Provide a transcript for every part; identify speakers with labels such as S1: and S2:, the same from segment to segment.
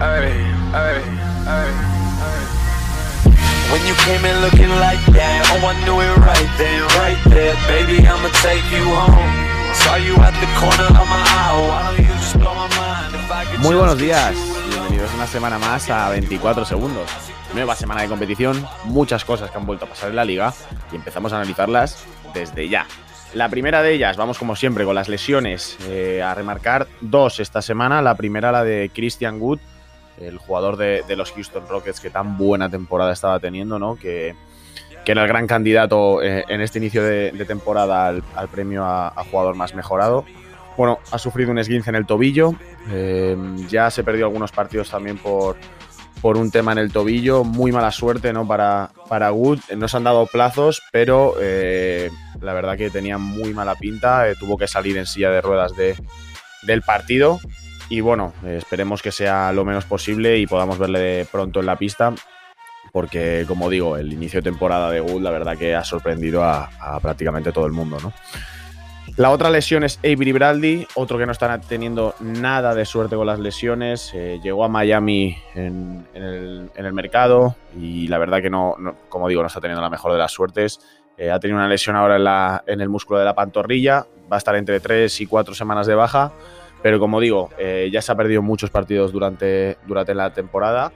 S1: ay, ay, ay, When you came in looking like that, oh I knew it right then, right there, baby I'ma take you home. Saw you at the corner of my eye, why don't you just blow my mind if I could
S2: Muy buenos días, bienvenidos una semana más a 24 segundos. Nueva semana de competición, muchas cosas que han vuelto a pasar en la liga y empezamos a analizarlas desde ya. La primera de ellas, vamos como siempre con las lesiones, eh, a remarcar dos esta semana. La primera, la de Christian Wood, el jugador de, los Houston Rockets que tan buena temporada estaba teniendo, ¿no? Que, era el gran candidato eh, en este inicio de, temporada al, premio a, jugador más mejorado. Bueno, ha sufrido un esguince en el tobillo. eh, ya se perdió algunos partidos también por, por un tema en el tobillo. Muy mala suerte ¿no? para, para Wood. No se han dado plazos, pero eh, la verdad que tenía muy mala pinta. tuvo que salir en silla de ruedas de, del partido. Y bueno, esperemos que sea lo menos posible y podamos verle pronto en la pista. Porque, como digo, el inicio de temporada de Wood, la verdad que ha sorprendido a, prácticamente todo el mundo, ¿no? La otra lesión es Avery Bradley, otro que no está teniendo nada de suerte con las lesiones. eh, llegó a Miami en, el, mercado y la verdad que no, no- como digo, no está teniendo la mejor de las suertes. Eh, ha tenido una lesión ahora en, la- en el músculo de la pantorrilla, va a estar entre 3 y 4 semanas de baja, pero como digo, eh, ya se ha perdido muchos partidos durante, durante la temporada.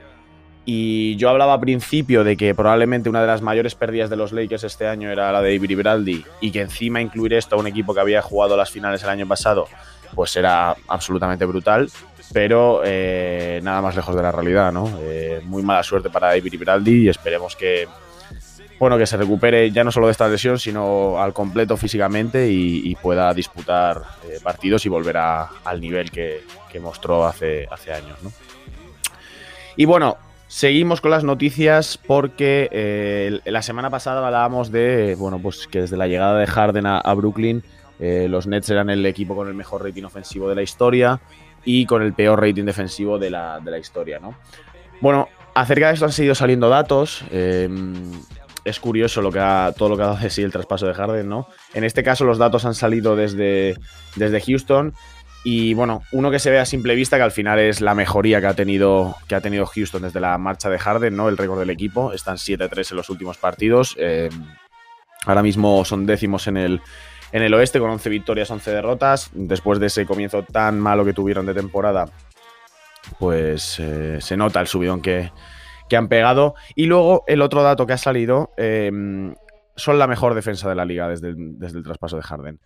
S2: Y yo hablaba al principio de que probablemente una de las mayores pérdidas de los Lakers este año era la de Avery Bradley y que encima incluir esto a un equipo que había jugado las finales el año pasado, pues era absolutamente brutal. Pero eh, nada más lejos de la realidad, ¿no? Eh, muy mala suerte para Avery Bradley y esperemos que, bueno, que se recupere ya no solo de esta lesión, sino al completo físicamente y, pueda disputar eh, partidos y volver al nivel que, mostró hace, años, ¿no? Y bueno, seguimos con las noticias porque eh, la semana pasada hablábamos de, bueno, pues que desde la llegada de Harden a, Brooklyn, eh, los Nets eran el equipo con el mejor rating ofensivo de la historia y con el peor rating defensivo de la, historia, ¿no? Bueno, acerca de esto han seguido saliendo datos. Es curioso lo que ha, todo lo que ha dado de sí el traspaso de Harden, ¿no? En este caso los datos han salido desde, desde Houston y bueno, uno que se ve a simple vista que al final es la mejoría que ha tenido, que ha tenido Houston desde la marcha de Harden, ¿no? El récord del equipo. Están 7-3 en los últimos partidos. eh, ahora mismo son décimos en el, en el oeste con 11 victorias, 11 derrotas. Después de ese comienzo tan malo que tuvieron de temporada, pues eh, se nota el subidón que, que han pegado. Y luego el otro dato que ha salido, eh, son la mejor defensa de la liga desde el, desde el traspaso de Harden.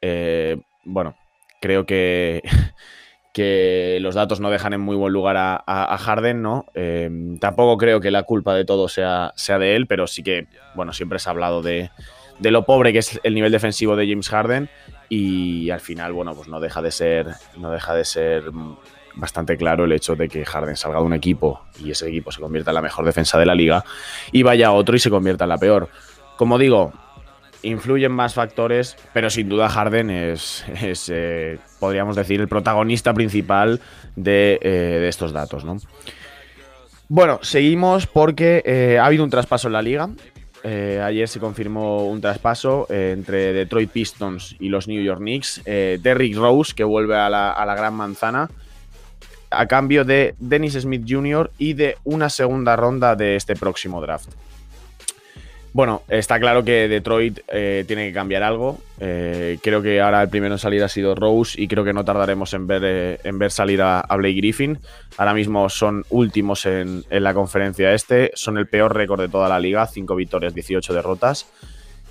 S2: Eh, bueno, creo que, que los datos no dejan en muy buen lugar a, Harden, ¿no? Eh, tampoco creo que la culpa de todo sea, sea de él, pero sí que, bueno, siempre se ha hablado de, de lo pobre que es el nivel defensivo de James Harden y al final, bueno, pues no deja de ser, no deja de ser bastante claro el hecho de que Harden salga de un equipo y ese equipo se convierta en la mejor defensa de la liga y vaya a otro y se convierta en la peor. Como digo, influyen más factores, pero sin duda Harden es, eh, podríamos decir, el protagonista principal de, eh, de estos datos, ¿no? Bueno, seguimos porque eh, ha habido un traspaso en la liga. Ayer se confirmó un traspaso entre Detroit Pistons y los New York Knicks. Derrick Rose, que vuelve a la gran manzana, a cambio de Dennis Smith Jr. y de una segunda ronda de este próximo draft. Bueno, está claro que Detroit eh, tiene que cambiar algo. Eh, creo que ahora el primero en salir ha sido Rose y creo que no tardaremos en ver, eh, en ver salir a, Blake Griffin. Ahora mismo son últimos en, en la conferencia este. Son el peor récord de toda la liga. 5 victorias, 18 derrotas.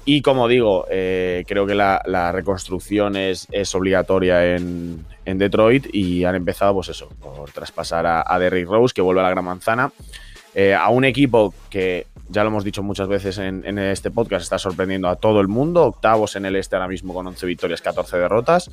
S2: Y como digo, eh, creo que la, reconstrucción es, obligatoria en, Detroit y han empezado, pues eso, por traspasar a, a Derrick Rose, que vuelve a la gran manzana, eh, a un equipo que, ya lo hemos dicho muchas veces en, en este podcast, está sorprendiendo a todo el mundo, octavos en el este ahora mismo con 11 victorias, 14 derrotas.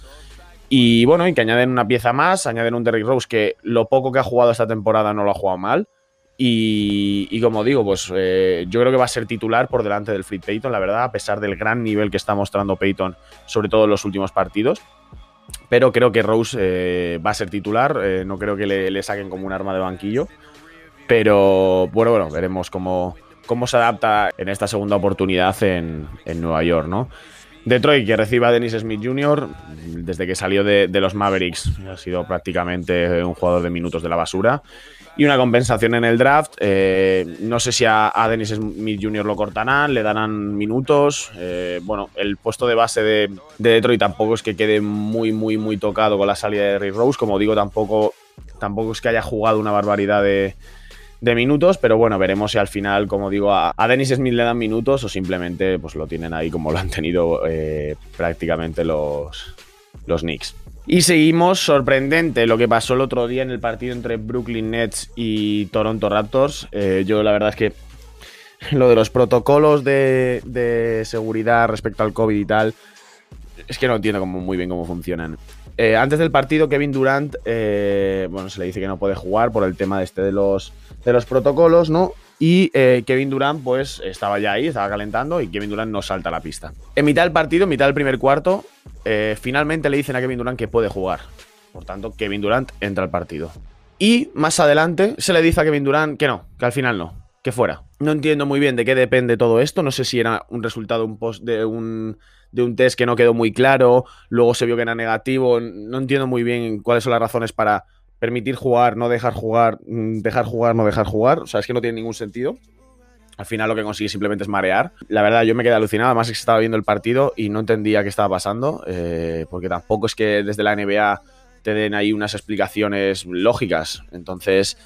S2: Y bueno, y que añaden una pieza más, añaden un Derrick Rose que lo poco que ha jugado esta temporada no lo ha jugado mal. Y, como digo, pues eh, yo creo que va a ser titular por delante del Fleet Payton, la verdad, a pesar del gran nivel que está mostrando Payton, sobre todo en los últimos partidos. Pero creo que Rose eh, va a ser titular, eh, no creo que le, le saquen como un arma de banquillo. Pero bueno, bueno, veremos cómo, cómo se adapta en esta segunda oportunidad en, en Nueva York, ¿no? Detroit que reciba a Dennis Smith Jr. desde que salió de, los Mavericks ha sido prácticamente un jugador de minutos de la basura. Y una compensación en el draft. Eh, no sé si a, Dennis Smith Jr. lo cortarán, le darán minutos. Eh, bueno, el puesto de base de, Detroit tampoco es que quede muy, muy, muy tocado con la salida de Rick Rose. Como digo, tampoco, tampoco es que haya jugado una barbaridad de, minutos, pero bueno, veremos si al final, como digo, a, Dennis Smith le dan minutos o simplemente pues lo tienen ahí como lo han tenido eh, prácticamente los, los Knicks. Y seguimos, sorprendente lo que pasó el otro día en el partido entre Brooklyn Nets y Toronto Raptors. Eh, yo la verdad es que lo de los protocolos de, seguridad respecto al COVID y tal, es que no entiendo como muy bien cómo funcionan. Eh, antes del partido, Kevin Durant, bueno, se le dice que no puede jugar por el tema este de los de los protocolos, ¿no? Y eh, Kevin Durant, pues estaba ya ahí, estaba calentando y Kevin Durant no salta a la pista. En mitad del partido, en mitad del primer cuarto, eh, finalmente le dicen a Kevin Durant que puede jugar. Por tanto, Kevin Durant entra al partido. Y más adelante se le dice a Kevin Durant que no, que al final no, que fuera. No entiendo muy bien de qué depende todo esto. No sé si era un resultado de un, de un test que no quedó muy claro, luego se vio que era negativo. No entiendo muy bien cuáles son las razones para permitir jugar, no dejar jugar, mm, dejar jugar, no dejar jugar. O sea, es que no tiene ningún sentido. Al final lo que consigue simplemente es marear. La verdad, yo me quedé alucinado. Además, que estaba viendo el partido y no entendía qué estaba pasando. Eh, porque tampoco es que desde la NBA te den ahí unas explicaciones lógicas. Entonces,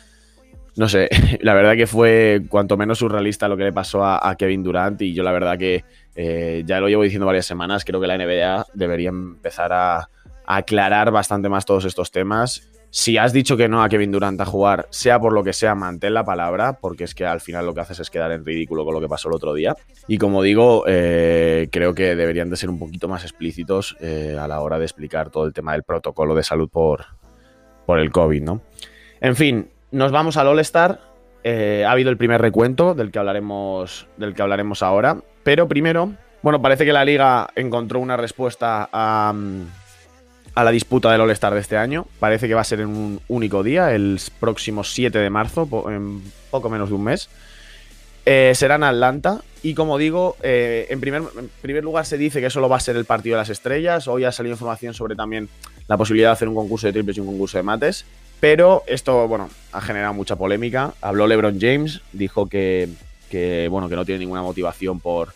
S2: no sé. La verdad que fue cuanto menos surrealista lo que le pasó a, Kevin Durant. Y yo, la verdad que eh, ya lo llevo diciendo varias semanas. Creo que la NBA debería empezar a aclarar bastante más todos estos temas si has dicho que no a Kevin Durant a jugar, sea por lo que sea, mantén la palabra, porque es que al final lo que haces es quedar en ridículo con lo que pasó el otro día. Y como digo, eh, creo que deberían de ser un poquito más explícitos eh, a la hora de explicar todo el tema del protocolo de salud por, por el COVID, ¿no? En fin, nos vamos al All-Star. Eh, ha habido el primer recuento del que hablaremos, del que hablaremos ahora. Pero primero, bueno, parece que la liga encontró una respuesta a. Mm, a la disputa del All-Star de este año. Parece que va a ser en un único día, el próximo 7 de marzo, en poco menos de un mes. Eh, será en Atlanta. Y como digo, eh, en, primer, primer, lugar se dice que solo va a ser el partido de las estrellas. Hoy ha salido información sobre también la posibilidad de hacer un concurso de triples y un concurso de mates. Pero esto, bueno, ha generado mucha polémica. Habló LeBron James, dijo que, bueno, que no tiene ninguna motivación por,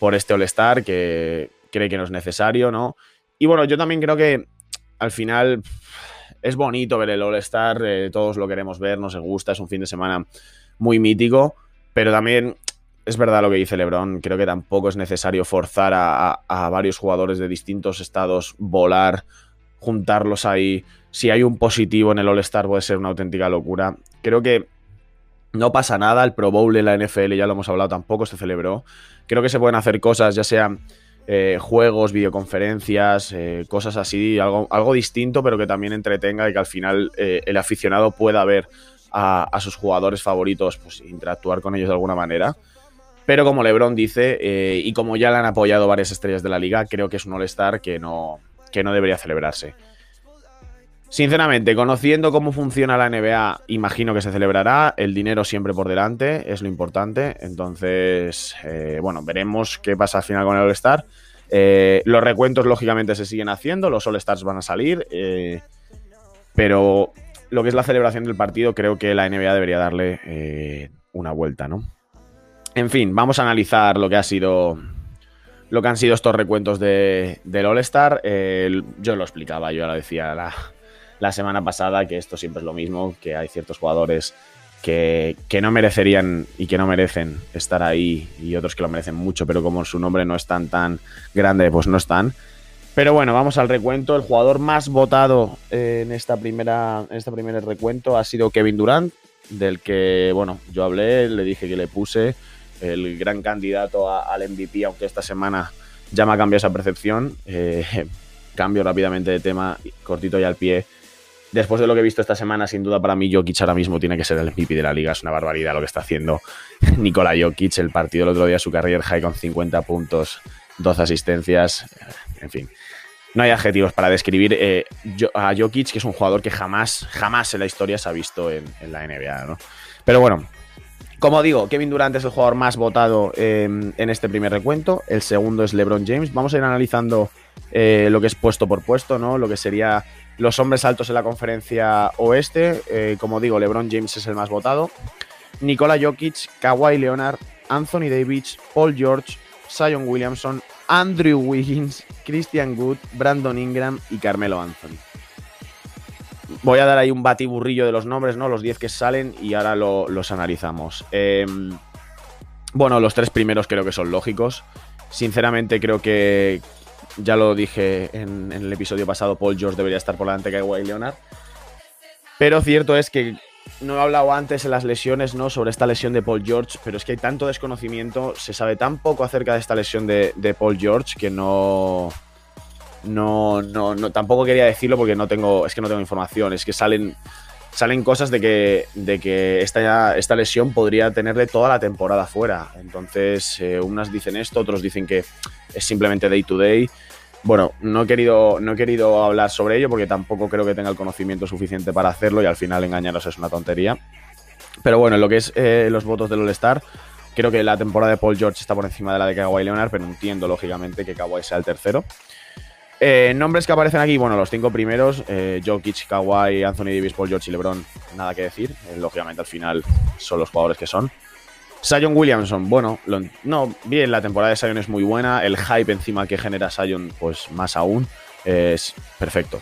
S2: por este All-Star, que cree que no es necesario, ¿no? Y bueno, yo también creo que al final es bonito ver el All-Star, eh, todos lo queremos ver, nos gusta, es un fin de semana muy mítico, pero también es verdad lo que dice Lebron, creo que tampoco es necesario forzar a, varios jugadores de distintos estados, volar, juntarlos ahí. Si hay un positivo en el All-Star puede ser una auténtica locura. Creo que no pasa nada, el Pro Bowl en la NFL, ya lo hemos hablado, tampoco se celebró. Creo que se pueden hacer cosas, ya sea eh, juegos, videoconferencias, eh, cosas así, algo, algo distinto, pero que también entretenga y que al final eh, el aficionado pueda ver a, sus jugadores favoritos, pues interactuar con ellos de alguna manera. Pero como Lebron dice, y como ya le han apoyado varias estrellas de la liga, creo que es un All-Star que no, que no debería celebrarse. Sinceramente, conociendo cómo funciona la NBA, imagino que se celebrará. El dinero siempre por delante, es lo importante. Entonces, eh, bueno, veremos qué pasa al final con el All-Star. Eh, los recuentos, lógicamente, se siguen haciendo, los All-Stars van a salir. Eh, pero lo que es la celebración del partido, creo que la NBA debería darle una vuelta, ¿no? En fin, vamos a analizar lo que ha sido. Lo que han sido estos recuentos de, del All-Star. yo lo explicaba, yo ya lo decía la, la semana pasada, que esto siempre es lo mismo, que hay ciertos jugadores que, no merecerían y que no merecen estar ahí y otros que lo merecen mucho, pero como su nombre no es tan tan grande, pues no están. Pero bueno, vamos al recuento. El jugador más votado en esta primera en este primer recuento ha sido Kevin Durant, del que bueno, yo hablé, le dije que le puse el gran candidato al MVP, aunque esta semana ya me ha cambiado esa percepción. Eh, cambio rápidamente de tema, cortito y al pie después de lo que he visto esta semana, sin duda para mí Jokic ahora mismo tiene que ser el MVP de la liga. Es una barbaridad lo que está haciendo Nikola Jokic. El partido el otro día, su carrera high con 50 puntos, 12 asistencias. En fin, no hay adjetivos para describir eh, a Jokic, que es un jugador que jamás, jamás en la historia se ha visto en, la NBA. ¿no? Pero bueno, Como digo, Kevin Durant es el jugador más votado em, en este primer recuento. El segundo es LeBron James. Vamos a ir analizando eh, lo que es puesto por puesto, ¿no? Lo que sería los hombres altos en la conferencia oeste. Eh, como digo, LeBron James es el más votado. Nikola Jokic, Kawhi Leonard, Anthony Davis, Paul George, Zion Williamson, Andrew Wiggins, Christian Good, Brandon Ingram y Carmelo Anthony. Voy a dar ahí un batiburrillo de los nombres, ¿no? Los 10 que salen y ahora los analizamos. Em, bueno, los tres primeros creo que son lógicos. Sinceramente creo que, ya lo dije en, el episodio pasado, Paul George debería estar por delante que Kawhi Leonard. Pero cierto es que no he hablado antes en las lesiones, ¿no? Sobre esta lesión de Paul George, pero es que hay tanto desconocimiento, se sabe tan poco acerca de esta lesión de, Paul George que no, no, no, tampoco quería decirlo porque no tengo, es que no tengo información, es que salen, salen cosas de que, de que esta, esta lesión podría tenerle toda la temporada fuera. Entonces, eh, unas dicen esto, otros dicen que es simplemente day to day. Bueno, no he, querido, no he querido hablar sobre ello porque tampoco creo que tenga el conocimiento suficiente para hacerlo y al final engañaros es una tontería. Pero bueno, en lo que es eh, los votos del All-Star, creo que la temporada de Paul George está por encima de la de Kawhi Leonard, pero entiendo lógicamente que Kawhi sea el tercero. Eh, nombres que aparecen aquí, bueno, los cinco primeros, eh, Jokic, Kawhi, Anthony Davis, Paul George y LeBron, nada que decir. lógicamente al final son los jugadores que son. Sion Williamson, bueno, no, bien, la temporada de Sion es muy buena, el hype encima que genera Sion, pues más aún, es perfecto.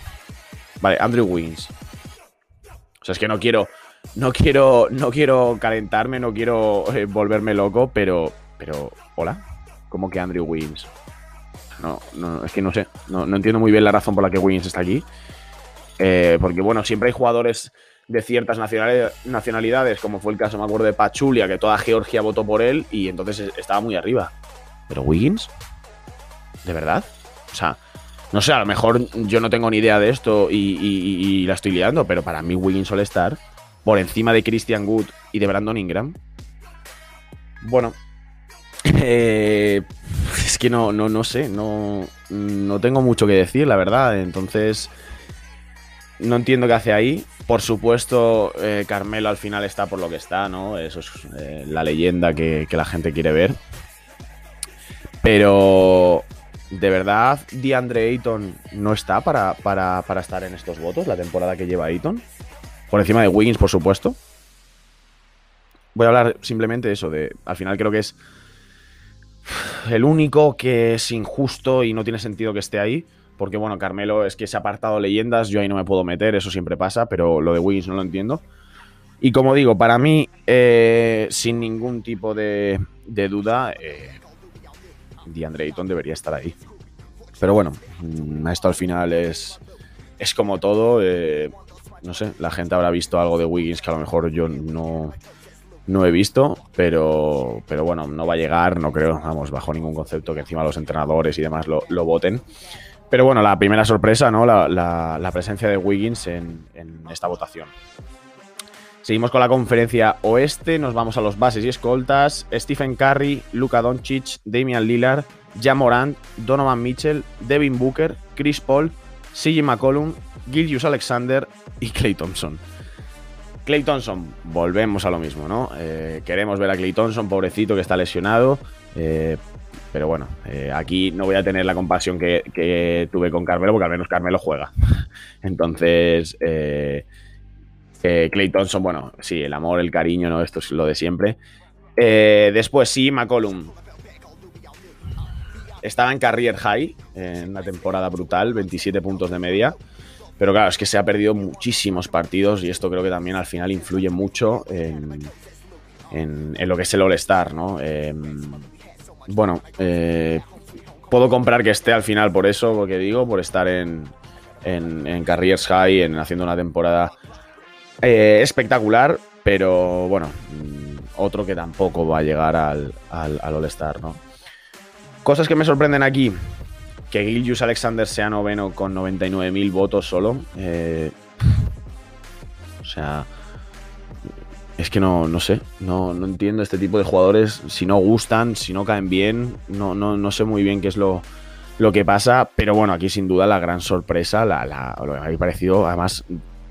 S2: Vale, Andrew Wiggins. O sea, es que no quiero, no quiero, no quiero calentarme, no quiero eh, volverme loco, pero, pero, hola, ¿cómo que Andrew Wiggins? No, no, es que no sé, no, entiendo muy bien la razón por la que Wiggins está aquí. Eh, porque bueno, siempre hay jugadores de ciertas nacionalidades, como fue el caso, me acuerdo, de Pachulia, que toda Georgia votó por él y entonces estaba muy arriba. Pero Wiggins, ¿de verdad? O sea, no sé, a lo mejor yo no tengo ni idea de esto y, la estoy liando, pero para mí Wiggins suele estar por encima de Christian Wood y de Brandon Ingram. Bueno, eh, es que no, no, no sé, no, no tengo mucho que decir, la verdad. Entonces, no entiendo qué hace ahí. Por supuesto, eh, Carmelo al final está por lo que está, ¿no? Eso es eh, la leyenda que, la gente quiere ver. Pero, ¿de verdad DeAndre Ayton no está para, para, para estar en estos votos la temporada que lleva Ayton? Por encima de Wiggins, por supuesto. Voy a hablar simplemente de eso, de al final creo que es el único que es injusto y no tiene sentido que esté ahí porque bueno, Carmelo es que se ha apartado leyendas, yo ahí no me puedo meter, eso siempre pasa, pero lo de Wiggins no lo entiendo. Y como digo, para mí, eh, sin ningún tipo de, duda, eh, DeAndre Ayton debería estar ahí. Pero bueno, mm, esto al final es, es como todo. Eh, no sé, la gente habrá visto algo de Wiggins que a lo mejor yo no, no he visto, pero, pero bueno, no va a llegar, no creo, vamos, bajo ningún concepto que encima los entrenadores y demás lo, lo voten. Pero bueno, la primera sorpresa, ¿no? La, presencia de Wiggins en, esta votación. Seguimos con la conferencia oeste, nos vamos a los bases y escoltas. Stephen Curry, Luka Doncic, Damian Lillard, Jan Morant, Donovan Mitchell, Devin Booker, Chris Paul, CJ McCollum, Gillius Alexander y Clay Thompson. Clay Thompson, volvemos a lo mismo, ¿no? Eh, queremos ver a Clay Thompson, pobrecito que está lesionado. Eh, pero bueno, eh, aquí no voy a tener la compasión que, tuve con Carmelo, porque al menos Carmelo juega. Entonces, eh, eh, Clay Thompson, bueno, sí, el amor, el cariño, ¿no? Esto es lo de siempre. después, sí, McCollum. Estaba en Career High, en una temporada brutal, 27 puntos de media. Pero claro, es que se ha perdido muchísimos partidos y esto creo que también al final influye mucho en, en lo que es el All-Star, ¿no? Bueno, eh, puedo comprar que esté al final por eso, porque digo, por estar en, en, Carriers High, en haciendo una temporada eh, espectacular, pero bueno, mm, otro que tampoco va a llegar al, al, All-Star, ¿no? Cosas que me sorprenden aquí. Que Gillius Alexander sea noveno con 99.000 votos solo. Eh, o sea, es que no, no sé, no, no, entiendo este tipo de jugadores, si no gustan, si no caen bien, no, no, no sé muy bien qué es lo, lo, que pasa, pero bueno, aquí sin duda la gran sorpresa, la, lo que me ha parecido, además,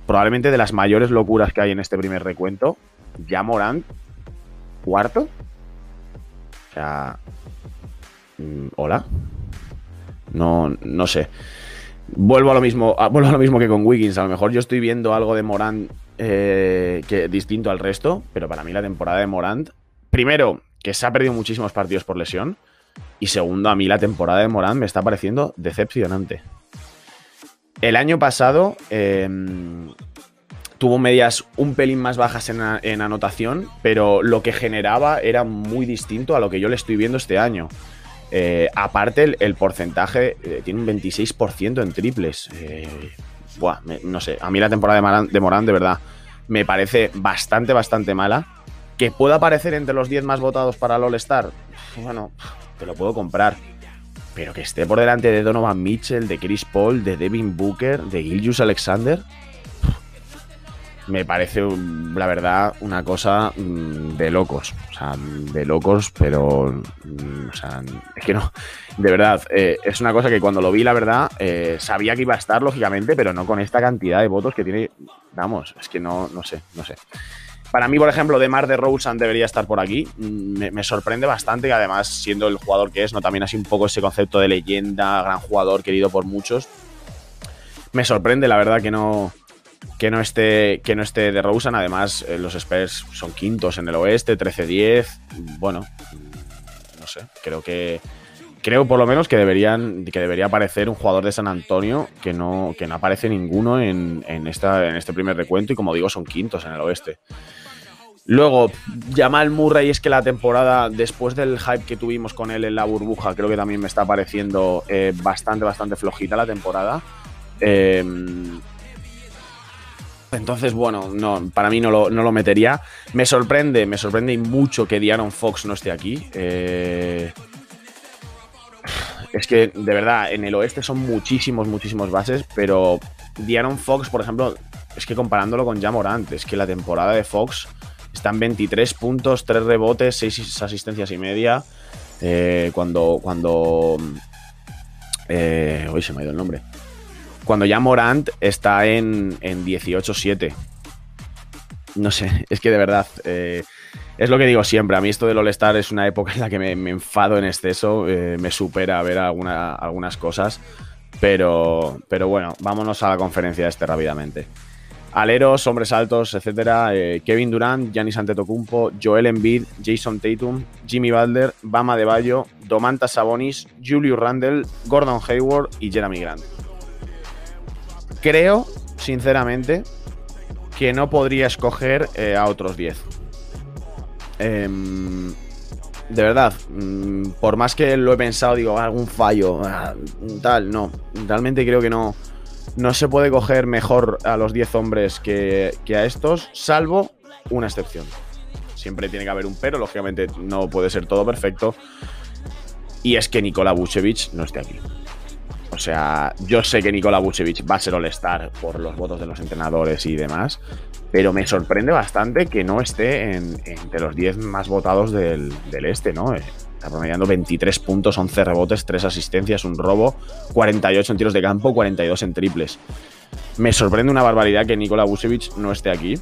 S2: probablemente de las mayores locuras que hay en este primer recuento, ya Morant cuarto. O sea. Mm, Hola. No, no sé. Vuelvo a lo mismo. Vuelvo a lo mismo que con Wiggins. A lo mejor yo estoy viendo algo de Morant eh, que, distinto al resto. Pero para mí la temporada de Morant. Primero, que se ha perdido muchísimos partidos por lesión. Y segundo, a mí la temporada de Morant me está pareciendo decepcionante. El año pasado em, tuvo medias un pelín más bajas en, anotación, pero lo que generaba era muy distinto a lo que yo le estoy viendo este año. Eh, aparte, el, porcentaje eh, tiene un 26% en triples. Eh, buah, no sé, a mí la temporada de Morán, de verdad, me parece bastante, bastante mala. Que pueda aparecer entre los 10 más votados para el All-Star, bueno, te lo puedo comprar. Pero que esté por delante de Donovan Mitchell, de Chris Paul, de Devin Booker, de Gilgius Alexander, me parece, la verdad, una cosa mm, de locos. O sea, de locos, pero. Mm, o sea, es que no. De verdad, eh, es una cosa que cuando lo vi, la verdad, eh, sabía que iba a estar, lógicamente, pero no con esta cantidad de votos que tiene. Vamos, es que no, no sé, no sé. Para mí, por ejemplo, de Mar de Rosen debería estar por aquí. Mm, me, sorprende bastante que además, siendo el jugador que es, ¿no? También así un poco ese concepto de leyenda, gran jugador, querido por muchos. Me sorprende, la verdad, que no, que no esté, que no esté de Rosen. Además, eh, los Spurs son quintos en el oeste, 13-10. Bueno, no sé, creo que. Creo por lo menos que deberían. que debería aparecer un jugador de San Antonio que no, que no aparece ninguno en, esta, en este primer recuento. Y como digo, son quintos en el oeste. Luego, Jamal Murray es que la temporada, después del hype que tuvimos con él en la burbuja, creo que también me está pareciendo eh, bastante, bastante flojita la temporada. Eh, entonces, bueno, no, para mí no lo, metería. Me sorprende, me sorprende mucho que Diaron Fox no esté aquí. Eh, es que, de verdad, en el oeste son muchísimos, muchísimos bases, pero Diaron Fox, por ejemplo, es que comparándolo con Jamorant, es que la temporada de Fox está en 23 puntos, 3 rebotes, 6 asistencias y media. Eh, cuando. cuando eh, hoy se me ha ido el nombre. Cuando ya Morant está en, en 18-7. No sé, es que de verdad. Eh, es lo que digo siempre. A mí esto del All-Star es una época en la que me, enfado en exceso. Eh, me supera ver algunas cosas. Pero, pero bueno, vámonos a la conferencia este rápidamente. Aleros, hombres altos, etcétera. Eh, Kevin Durant, Giannis Antetokounmpo, Joel Embiid, Jason Tatum, Jimmy Butler, Bama de Bayo, Domantas Sabonis, Julius Randle, Gordon Hayward y Jeremy Grant creo, sinceramente, que no podría escoger eh, a otros 10. Em, de verdad, mm, por más que lo he pensado, digo, algún fallo, ah, tal, no. Realmente creo que no, no se puede coger mejor a los 10 hombres que, que, a estos, salvo una excepción. Siempre tiene que haber un pero, lógicamente no puede ser todo perfecto. Y es que Nikola Vucevic no esté aquí. O sea, yo sé que Nikola Vucevic va a ser All-Star por los votos de los entrenadores y demás, pero me sorprende bastante que no esté entre los 10 más votados del, este, ¿no? Eh, está promediando 23 puntos, 11 rebotes, 3 asistencias, un robo, 48 en tiros de campo, 42 en triples. Me sorprende una barbaridad que Nikola Vucevic no esté aquí.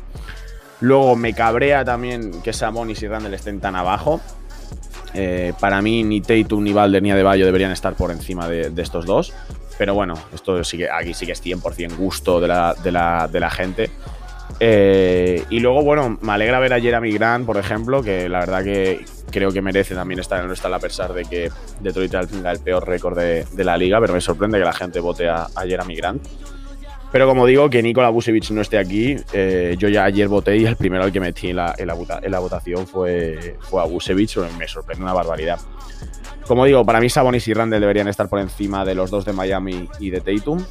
S2: Luego me cabrea también que Samonis y Randall estén tan abajo. Eh, para mí ni Tatum, ni Valder, ni Adebayo deberían estar por encima de, estos dos. Pero bueno, esto aquí sí que es 100% gusto de la, gente. Eh, y luego, bueno, me alegra ver a Jeremy Grant, por ejemplo, que la verdad que creo que merece también estar en nuestra a pesar de que Detroit tenga el peor récord de, la liga, pero me sorprende que la gente vote a, a Jeremy Grant. Pero como digo, que Nikola Vucevic no esté aquí, eh, yo ya ayer voté y el primero al que metí en la, en la, votación fue, fue a Vucevic, me sorprende una barbaridad. Como digo, para mí Sabonis y Randall deberían estar por encima de los dos de Miami y de Tatum.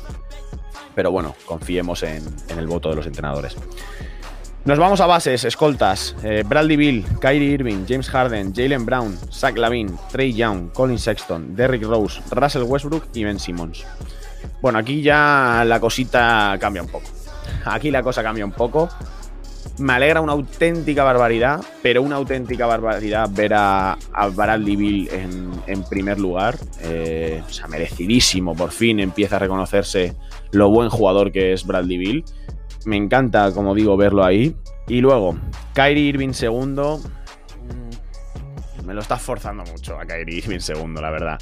S2: Pero bueno, confiemos en, el voto de los entrenadores. Nos vamos a bases, escoltas. Eh, Bradley Bill, Kyrie Irving, James Harden, Jalen Brown, Zach Lavin, Trey Young, Colin Sexton, Derrick Rose, Russell Westbrook y Ben Simmons. Bueno, aquí ya la cosita cambia un poco. Aquí la cosa cambia un poco. Me alegra una auténtica barbaridad, pero una auténtica barbaridad ver a, Bradley Bill en, primer lugar. Eh, o sea, merecidísimo, por fin empieza a reconocerse lo buen jugador que es Bradley Bill. Me encanta, como digo, verlo ahí. Y luego, Kyrie Irving segundo. Me lo estás forzando mucho a Kyrie Irving segundo, la verdad.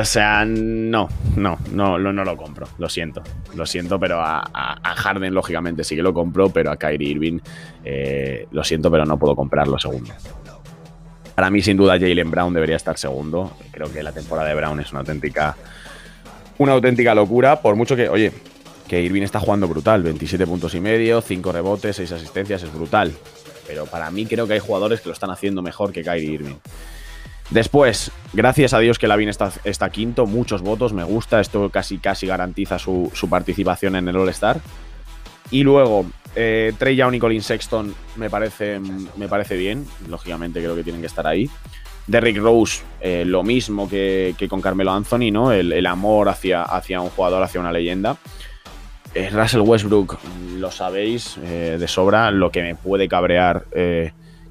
S2: O sea, no, no, no, no, no lo compro. Lo siento, lo siento, pero a, Harden, lógicamente, sí que lo compro, pero a Kyrie Irving, eh, lo siento, pero no puedo comprarlo segundo. Para mí, sin duda, Jalen Brown debería estar segundo. Creo que la temporada de Brown es una auténtica, una auténtica locura. Por mucho que, oye, que Irving está jugando brutal. 27 puntos y medio, 5 rebotes, 6 asistencias, es brutal. Pero para mí creo que hay jugadores que lo están haciendo mejor que Kyrie Irving. Después, gracias a Dios que Lavin está, quinto, muchos votos, me gusta, esto casi casi garantiza su, participación en el All-Star. Y luego, eh, Trey Young y Colin Sexton me parece, me parece bien, lógicamente creo que tienen que estar ahí. Derrick Rose, eh, lo mismo que, con Carmelo Anthony, ¿no? El, amor hacia, hacia, un jugador, hacia una leyenda. Eh, Russell Westbrook, lo sabéis de sobra, lo que me puede cabrear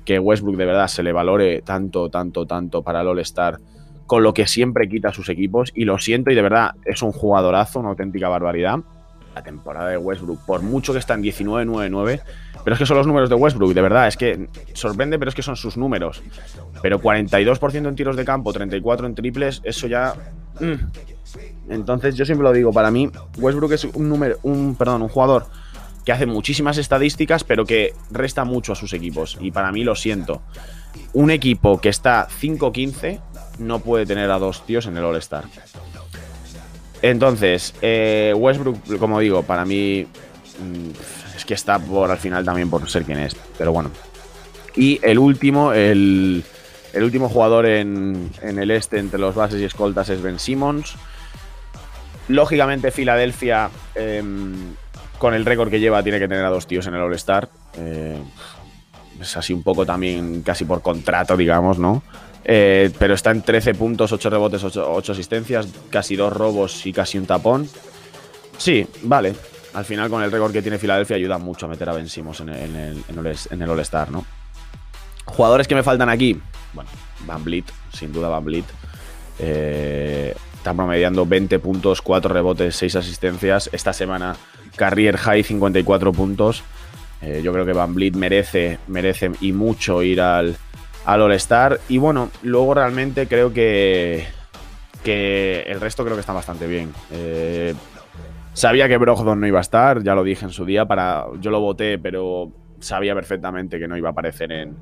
S2: que Westbrook de verdad se le valore tanto, tanto, tanto para el All-Star con lo que siempre quita a sus equipos. Y lo siento, y de verdad es un jugadorazo, una auténtica barbaridad. La temporada de Westbrook, por mucho que está en 19-9-9, pero es que son los números de Westbrook, de verdad, es que sorprende, pero es que son sus números. Pero 42% en tiros de campo, 34% en triples, eso ya. Mm. Entonces, yo siempre lo digo, para mí, Westbrook es un número, un, perdón, un jugador que hace muchísimas estadísticas, pero que resta mucho a sus equipos. Y para mí lo siento. Un equipo que está 5-15 no puede tener a dos tíos en el All-Star. Entonces, eh, Westbrook, como digo, para mí mm, es que está por al final también por ser quien es. Pero bueno. Y el último, el, último jugador en, el este entre los bases y escoltas es Ben Simmons. Lógicamente, Filadelfia em, con el récord que lleva, tiene que tener a dos tíos en el All-Star. Eh, es así un poco también, casi por contrato, digamos, ¿no? Eh, pero está en 13 puntos, 8 rebotes, 8, asistencias, casi dos robos y casi un tapón. Sí, vale. Al final, con el récord que tiene Filadelfia, ayuda mucho a meter a Ben Simmons en el, All-Star, ¿no? Jugadores que me faltan aquí. Bueno, Van Blit, sin duda Van Blit. Eh, está promediando 20 puntos, 4 rebotes, 6 asistencias. Esta semana Carrier High 54 puntos. Eh, yo creo que Van Vliet merece, merece y mucho ir al, al All-Star. Y bueno, luego realmente creo que, que el resto creo que está bastante bien. Eh, sabía que Brogdon no iba a estar, ya lo dije en su día. Para, yo lo voté, pero sabía perfectamente que no iba a aparecer en,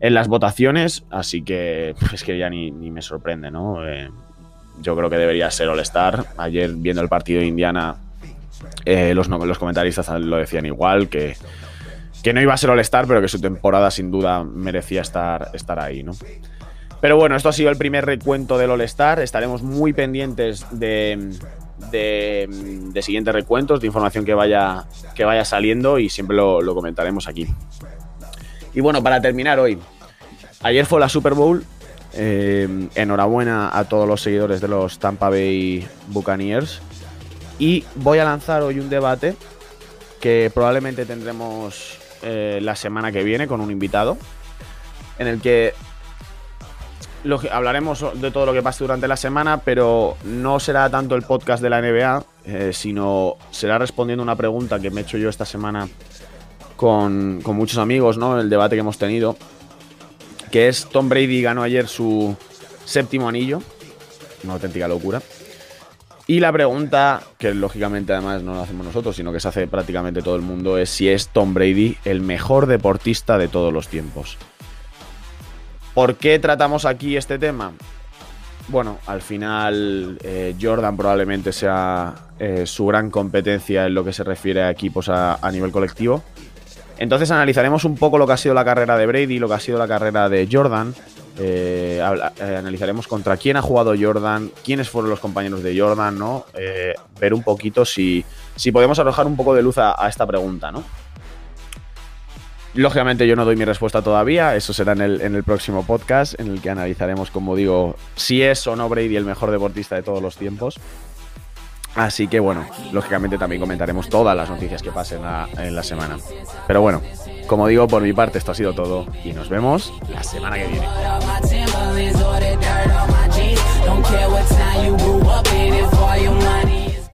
S2: en las votaciones. Así que es que ya ni, me sorprende, ¿no? Eh, yo creo que debería ser All-Star. Ayer viendo el partido de Indiana eh, los, los comentaristas lo decían igual, que, que no iba a ser All-Star, pero que su temporada sin duda merecía estar, estar ahí, ¿no? Pero bueno, esto ha sido el primer recuento del All-Star. Estaremos muy pendientes de, de, siguientes recuentos, de información que vaya, que vaya saliendo y siempre lo, comentaremos aquí. Y bueno, para terminar hoy, ayer fue la Super Bowl. Eh, enhorabuena a todos los seguidores de los Tampa Bay Buccaneers. Y voy a lanzar hoy un debate que probablemente tendremos eh, la semana que viene con un invitado, en el que hablaremos de todo lo que pase durante la semana, pero no será tanto el podcast de la NBA, eh, sino será respondiendo una pregunta que me he hecho yo esta semana con, con muchos amigos, ¿no? El debate que hemos tenido, que es Tom Brady ganó ayer su séptimo anillo, una auténtica locura. Y la pregunta, que lógicamente además no la hacemos nosotros, sino que se hace prácticamente todo el mundo, es si es Tom Brady el mejor deportista de todos los tiempos. ¿Por qué tratamos aquí este tema? Bueno, al final eh, Jordan probablemente sea eh, su gran competencia en lo que se refiere a equipos a, a nivel colectivo. Entonces analizaremos un poco lo que ha sido la carrera de Brady, lo que ha sido la carrera de Jordan, eh, eh, analizaremos contra quién ha jugado Jordan, quiénes fueron los compañeros de Jordan, ¿no? Eh, ver un poquito si, si podemos arrojar un poco de luz a, esta pregunta, ¿no? Lógicamente yo no doy mi respuesta todavía, eso será en el, en el, próximo podcast, en el que analizaremos, como digo, si es o no Brady el mejor deportista de todos los tiempos. Así que bueno, lógicamente también comentaremos todas las noticias que pasen en la semana. Pero bueno, como digo, por mi parte esto ha sido todo y nos vemos la semana que viene.